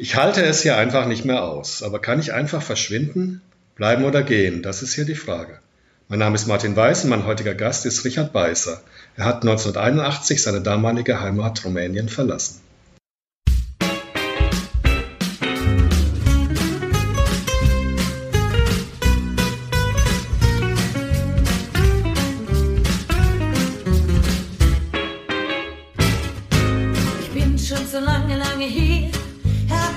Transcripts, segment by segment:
Ich halte es hier einfach nicht mehr aus. Aber kann ich einfach verschwinden, bleiben oder gehen? Das ist hier die Frage. Mein Name ist Martin Weiß und mein heutiger Gast ist Richard Beißer. Er hat 1981 seine damalige Heimat Rumänien verlassen.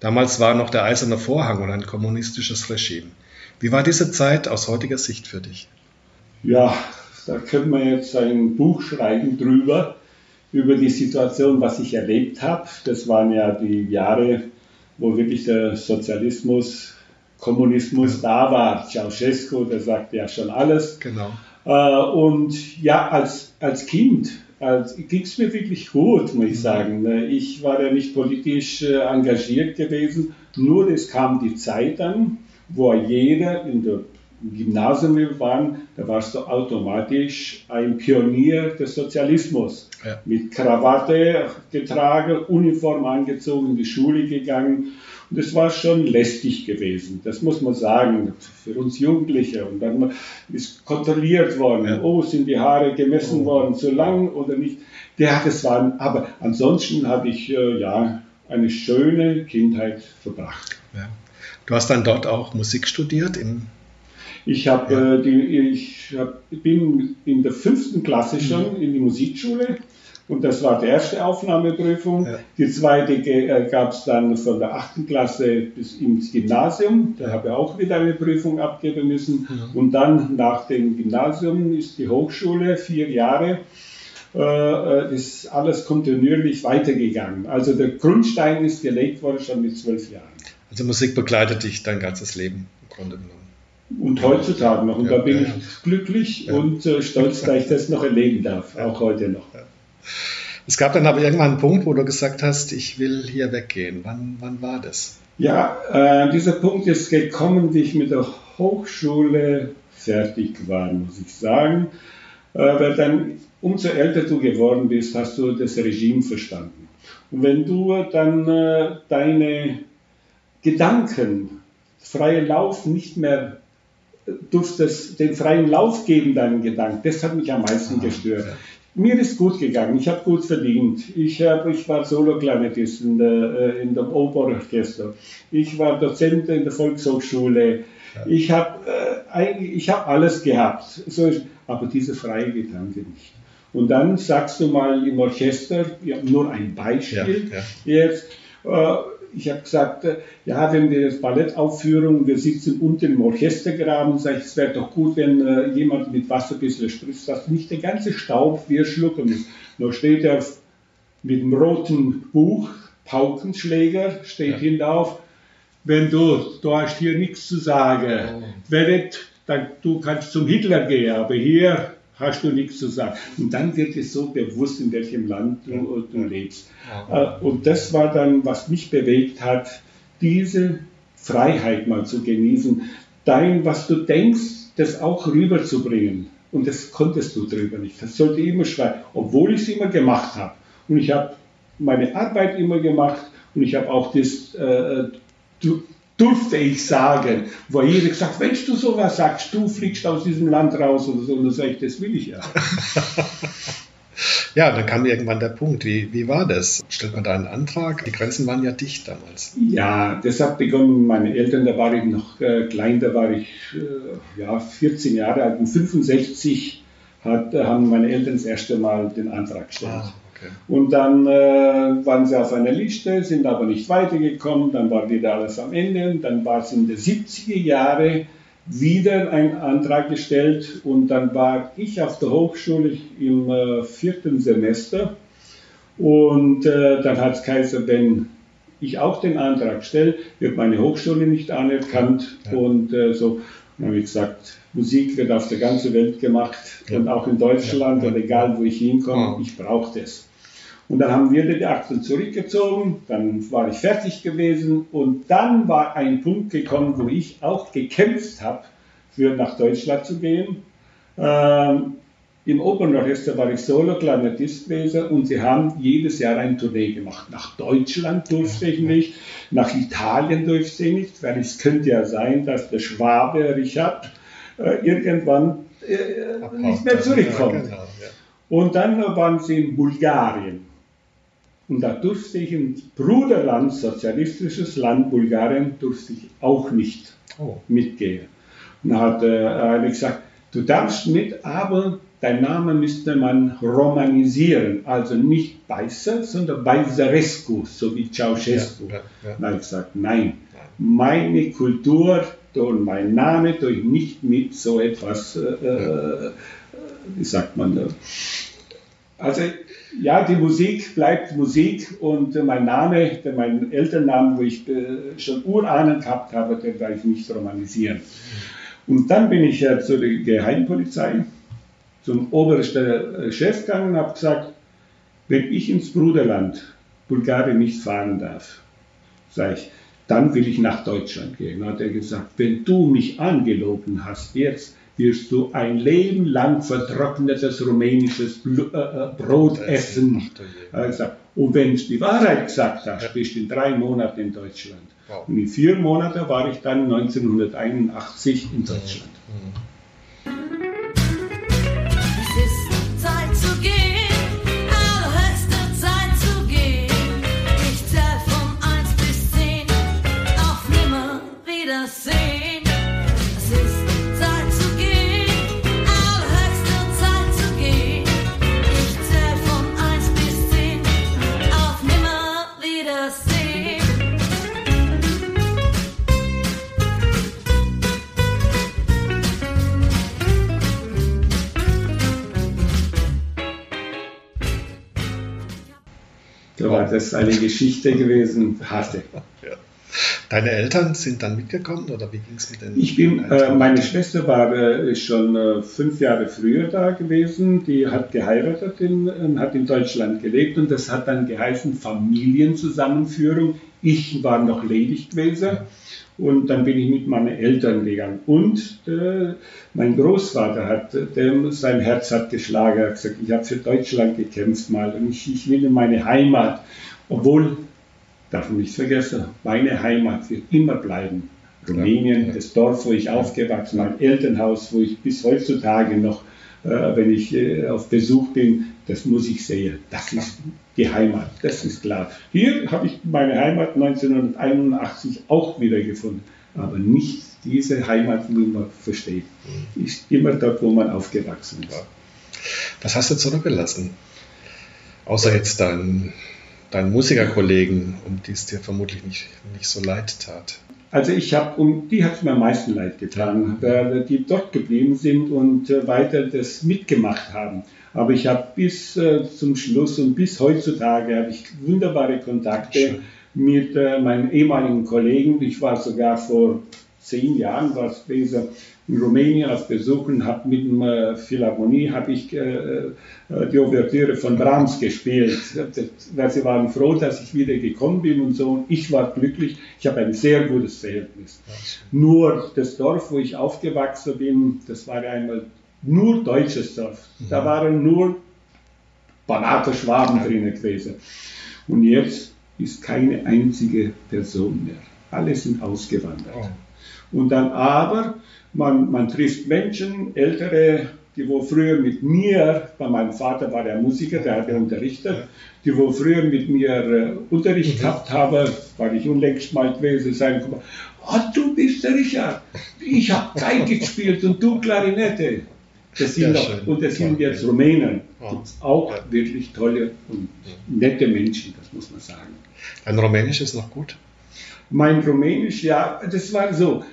Damals war noch der eiserne Vorhang und ein kommunistisches Regime. Wie war diese Zeit aus heutiger Sicht für dich? Ja, da könnte man jetzt ein Buch schreiben drüber, über die Situation, was ich erlebt habe. Das waren ja die Jahre, wo wirklich der Sozialismus Kommunismus da war. Ceausescu, der sagt ja schon alles. Genau. Äh, und ja, als, als Kind als, ging es mir wirklich gut, muss ich mhm. sagen. Ich war ja nicht politisch äh, engagiert gewesen, nur es kam die Zeit an, wo jeder in der Gymnasium wir waren, da warst du automatisch ein Pionier des Sozialismus. Ja. Mit Krawatte getragen, Uniform angezogen, in die Schule gegangen und es war schon lästig gewesen, das muss man sagen, für uns Jugendliche. Und dann ist kontrolliert worden, ja. oh, sind die Haare gemessen oh. worden, zu lang oder nicht. Ja, das waren, aber ansonsten habe ich äh, ja eine schöne Kindheit verbracht. Ja. Du hast dann dort auch Musik studiert in ich, hab, ja. äh, die, ich hab, bin in der fünften Klasse schon mhm. in die Musikschule und das war die erste Aufnahmeprüfung. Ja. Die zweite äh, gab es dann von der achten Klasse bis ins Gymnasium. Da habe ich auch wieder eine Prüfung abgeben müssen. Mhm. Und dann nach dem Gymnasium ist die Hochschule vier Jahre. Äh, äh, ist alles kontinuierlich weitergegangen. Also der Grundstein ist gelegt worden schon mit zwölf Jahren. Also Musik begleitet dich dein ganzes Leben im Grunde genommen. Und heutzutage noch. Und ja, da bin ja, ich glücklich und äh, stolz, dass ich das noch erleben darf, auch heute noch. Es gab dann aber irgendwann einen Punkt, wo du gesagt hast, ich will hier weggehen. Wann, wann war das? Ja, äh, dieser Punkt ist gekommen, wie ich mit der Hochschule fertig war, muss ich sagen. Äh, weil dann, umso älter du geworden bist, hast du das Regime verstanden. Und wenn du dann äh, deine Gedanken, freie Lauf nicht mehr äh, durftest, den freien Lauf geben, deinen Gedanken, das hat mich am meisten ah, gestört. Mir ist gut gegangen, ich habe gut verdient. Ich, hab, ich war Solo-Klarinettist in, der, äh, in dem Operorchester. Ich war Dozent in der Volkshochschule. Ich habe äh, hab alles gehabt. So aber diese freie Gedanke nicht. Und dann sagst du mal im Orchester, ja, nur ein Beispiel ja, ja. jetzt, äh, ich habe gesagt, äh, ja, wenn wir das Ballett aufführen, wir sitzen unten im Orchestergraben, sage ich, es wäre doch gut, wenn äh, jemand mit Wasser ein bisschen spritzt, dass nicht der ganze Staub wir schlucken muss. Nur steht er mit dem roten Buch, Paukenschläger, steht ja. hinauf, wenn du, du hast hier nichts zu sagen, oh. wenn nicht, dann du kannst zum Hitler gehen, aber hier hast du nichts zu sagen. Und dann wird es so bewusst, in welchem Land du, du lebst. Äh, und das war dann, was mich bewegt hat, diese Freiheit mal zu genießen, dein, was du denkst, das auch rüberzubringen. Und das konntest du drüber nicht. Das sollte immer schreiben, obwohl ich es immer gemacht habe. Und ich habe meine Arbeit immer gemacht und ich habe auch das äh, durfte ich sagen, wo jeder gesagt, wenn du sowas sagst, du fliegst aus diesem Land raus oder so, und dann sage ich, das will ich ja. ja, dann kam irgendwann der Punkt, wie, wie war das? Stellt man da einen Antrag? Die Grenzen waren ja dicht damals. Ja, das hat begonnen, meine Eltern, da war ich noch äh, klein, da war ich äh, ja, 14 Jahre alt, und 65 hat, haben meine Eltern das erste Mal den Antrag gestellt. Ah. Okay. Und dann äh, waren sie auf einer Liste, sind aber nicht weitergekommen, dann war wieder alles am Ende und dann war es in den 70er Jahren wieder ein Antrag gestellt und dann war ich auf der Hochschule im äh, vierten Semester und äh, dann hat Kaiser Ben ich auch den Antrag stelle, wird meine Hochschule nicht anerkannt ja. und äh, so. Ich gesagt, Musik wird auf der ganzen Welt gemacht ja. und auch in Deutschland und egal wo ich hinkomme, ich brauche das. Und dann haben wir die Akten zurückgezogen, dann war ich fertig gewesen und dann war ein Punkt gekommen, wo ich auch gekämpft habe, für nach Deutschland zu gehen. Ähm, Im Opernorchester war ich Solo-Klarinettist gewesen und sie haben jedes Jahr ein Tournee gemacht. Nach Deutschland durfte ich nicht, nach Italien durfte ich nicht, weil es könnte ja sein, dass der Schwabe Richard äh, irgendwann äh, nicht mehr zurückkommt. Genau, und dann waren sie in Bulgarien. Und da durfte ich ins Bruderland, sozialistisches Land Bulgarien, durfte ich auch nicht oh. mitgehen. Und da hat äh, er gesagt, du darfst mit, aber dein Name müsste man romanisieren, also nicht Beißer, sondern Beißerescu, so wie Ceausescu. Ja, ja, ja. Dann habe ich gesagt, nein, meine Kultur und mein Name tue ich nicht mit so etwas, äh, äh, wie sagt man da. Also ja, die Musik bleibt Musik und mein Name, mein Elternnamen, wo ich äh, schon Urahnen gehabt habe, den werde ich nicht romanisieren. Und dann bin ich ja zur Geheimpolizei, zum obersten Chef gegangen und habe gesagt, wenn ich ins Bruderland Bulgarien nicht fahren darf, sage ich, dann will ich nach Deutschland gehen. Dann hat er gesagt, wenn du mich angelogen hast jetzt, wirst du ein Leben lang vertrocknetes rumänisches äh, äh, Brot essen. Und wenn du die Wahrheit gesagt hast, bist du in drei Monaten in Deutschland. Und in vier Monaten war ich dann 1981 in Deutschland. Das eine Geschichte gewesen, harte. Ja. Deine Eltern sind dann mitgekommen oder wie ging es mit den Ich bin, äh, meine Schwester war äh, schon äh, fünf Jahre früher da gewesen. Die hat geheiratet, in, ähm, hat in Deutschland gelebt und das hat dann geheißen Familienzusammenführung. Ich war noch ledig gewesen. Ja. Und dann bin ich mit meinen Eltern gegangen. Und äh, mein Großvater hat, der, sein Herz hat geschlagen, hat gesagt, ich habe für Deutschland gekämpft mal und ich, ich will in meine Heimat. Obwohl, darf man nicht vergessen, meine Heimat wird immer bleiben. Rumänien, ja. das Dorf, wo ich aufgewachsen bin, mein Elternhaus, wo ich bis heutzutage noch, äh, wenn ich äh, auf Besuch bin, das muss ich sehen. Das ist die Heimat, das ist klar. Hier habe ich meine Heimat 1981 auch wieder gefunden, aber nicht diese Heimat, wie man versteht. Mhm. Ist immer dort, wo man aufgewachsen ist. Was hast du zurückgelassen? Außer jetzt deinen dein Musikerkollegen, um die es dir vermutlich nicht, nicht so leid tat. Also ich habe, um die hat es mir am meisten leid getan, weil die dort geblieben sind und äh, weiter das mitgemacht haben. Aber ich habe bis äh, zum Schluss und bis heutzutage habe ich wunderbare Kontakte Schön. mit äh, meinen ehemaligen Kollegen. Ich war sogar vor zehn Jahren was gewesen, in Rumänien auf Besuch und habe mit der Philharmonie habe ich äh, äh, die Ouvertüre von Brahms gespielt. Weil sie waren froh, dass ich wieder gekommen bin und so. Und ich war glücklich. Ich habe ein sehr gutes Verhältnis. Nur das Dorf, wo ich aufgewachsen bin, das war einmal nur deutsches Dorf. Da mhm. waren nur Banater Schwaben drin gewesen. Und jetzt ist keine einzige Person mehr. Alle sind ausgewandert. Oh. Und dann aber, man, man trifft Menschen, ältere, die wo früher mit mir, bei meinem Vater war der Musiker, der hat ja unterrichtet, die wo früher mit mir äh, Unterricht mhm. gehabt haben, weil ich unlängst mal gewesen sein oh, du bist der Richard, ich habe Geige gespielt und du Klarinette. Das sind noch, und das sind jetzt Rumänen. Ja. Gibt auch ja. wirklich tolle und nette Menschen, das muss man sagen. Dein Rumänisch ist noch gut? Mein Rumänisch, ja, das war so.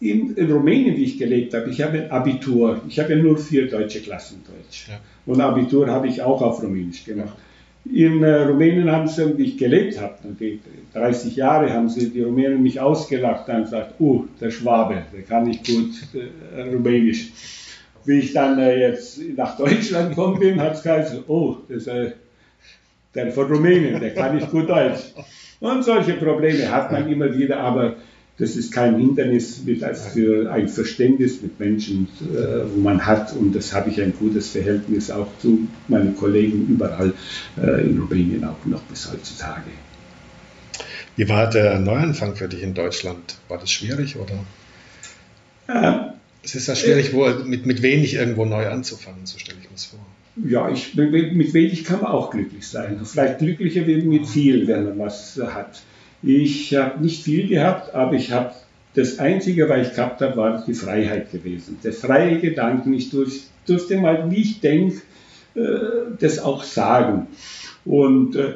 In, in Rumänien, wie ich gelebt habe, ich habe ein Abitur. Ich habe ja nur vier deutsche Klassen Deutsch. Ja. Und Abitur habe ich auch auf Rumänisch gemacht. In äh, Rumänien haben sie, wie ich gelebt habe, 30 Jahre haben sie die Rumänen mich ausgelacht und gesagt, oh, der Schwabe, der kann nicht gut äh, Rumänisch. Wie ich dann äh, jetzt nach Deutschland gekommen bin, hat es geheißen, oh, das äh, der von Rumänien, der kann nicht gut Deutsch. Und solche Probleme hat man immer wieder, aber das ist kein Hindernis mit, für ein Verständnis mit Menschen, äh, wo man hat. Und das habe ich ein gutes Verhältnis auch zu meinen Kollegen überall äh, in Rumänien, auch noch bis heutzutage. Wie war der Neuanfang für dich in Deutschland? War das schwierig oder? Äh, es ist ja schwierig, wo, mit, mit wenig irgendwo neu anzufangen, so stelle ich mir das vor. Ja, ich, mit wenig kann man auch glücklich sein. Vielleicht glücklicher wie mit viel, wenn man was hat. Ich habe nicht viel gehabt, aber ich habe das Einzige, was ich gehabt habe, war die Freiheit gewesen. Der freie Gedanken. Ich durfte mal, wie ich denke, äh, das auch sagen. Und äh,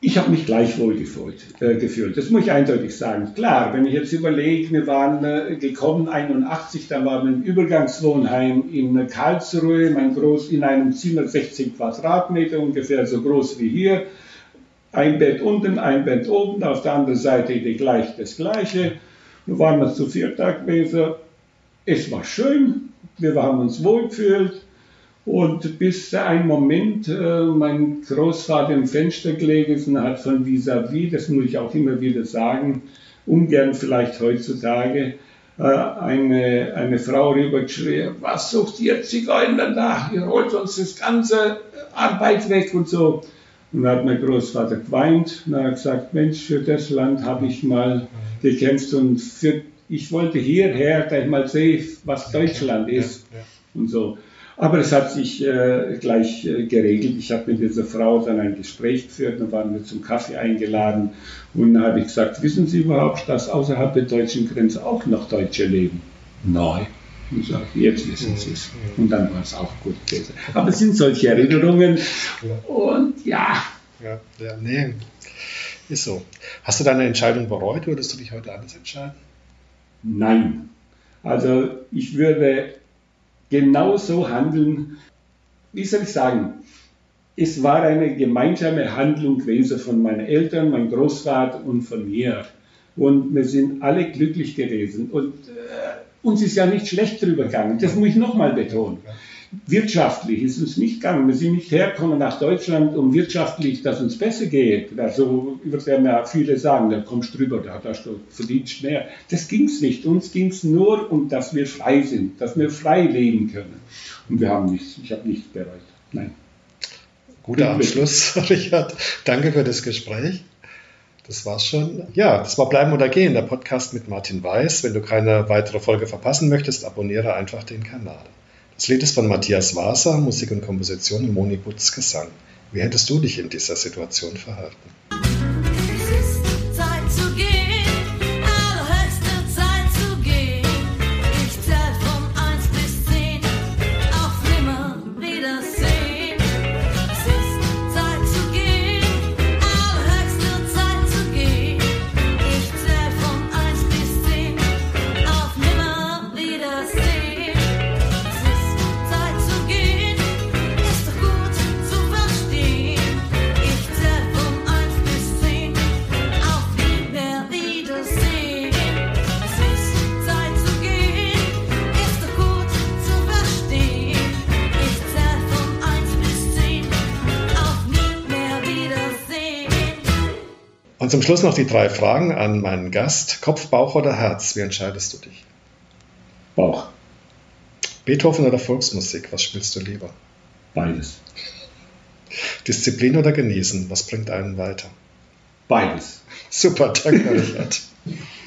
ich habe mich gleichwohl gefühlt, äh, gefühlt. Das muss ich eindeutig sagen. Klar, wenn ich jetzt überlege, wir waren gekommen 81, da waren wir im Übergangswohnheim in Karlsruhe, mein Groß in einem Zimmer 16 Quadratmeter, ungefähr so groß wie hier ein Bett unten, ein Bett oben, auf der anderen Seite die gleich, das gleiche. Nun waren wir zu viert da gewesen. Es war schön, wir haben uns wohl gefühlt. Und bis ein Moment äh, mein Großvater im Fenster gelegen ist und hat von vis-à-vis, -vis, das muss ich auch immer wieder sagen, ungern vielleicht heutzutage, äh, eine, eine Frau rübergeschrien, was sucht ihr Zigeuner da? Ihr holt uns das ganze Arbeit weg und so. Und dann hat mein Großvater geweint und hat gesagt, Mensch, für das Land habe ich mal gekämpft und für, ich wollte hierher, dass ich mal sehe, was Deutschland ist und so. Aber es hat sich äh, gleich äh, geregelt. Ich habe mit dieser Frau dann ein Gespräch geführt, dann waren wir zum Kaffee eingeladen und dann habe ich gesagt, wissen Sie überhaupt, dass außerhalb der deutschen Grenze auch noch Deutsche leben? Nein. Und sage, jetzt wissen Sie es. Und dann war es auch gut gewesen. Aber es sind solche Erinnerungen. Und ja. Ja, ja, nee, ist so. Hast du deine Entscheidung bereut? Würdest du dich heute anders entscheiden? Nein. Also ich würde genauso handeln. Wie soll ich sagen? Es war eine gemeinsame Handlung gewesen von meinen Eltern, meinem Großvater und von mir. Und wir sind alle glücklich gewesen. Und äh, uns ist ja nicht schlecht drüber gegangen. Das muss ich nochmal betonen. Wirtschaftlich ist uns nicht gegangen. Wir sind nicht hergekommen nach Deutschland, um wirtschaftlich, dass uns besser geht. Also werden ja viele sagen, da kommst du drüber, da hast du verdienst mehr. Das ging es nicht. Uns ging es nur um, dass wir frei sind, dass wir frei leben können. Und wir haben nichts, ich habe nichts bereut. Nein. Guter Abschluss, Richard. Danke für das Gespräch. Das war's schon. Ja, das war Bleiben oder Gehen, der Podcast mit Martin Weiß. Wenn du keine weitere Folge verpassen möchtest, abonniere einfach den Kanal. Das Lied ist von Matthias Wasser, Musik und Komposition Moni Butz Gesang. Wie hättest du dich in dieser Situation verhalten? Und zum Schluss noch die drei Fragen an meinen Gast. Kopf, Bauch oder Herz? Wie entscheidest du dich? Bauch. Beethoven oder Volksmusik? Was spielst du lieber? Beides. Disziplin oder Genießen? Was bringt einen weiter? Beides. Super, danke, Richard.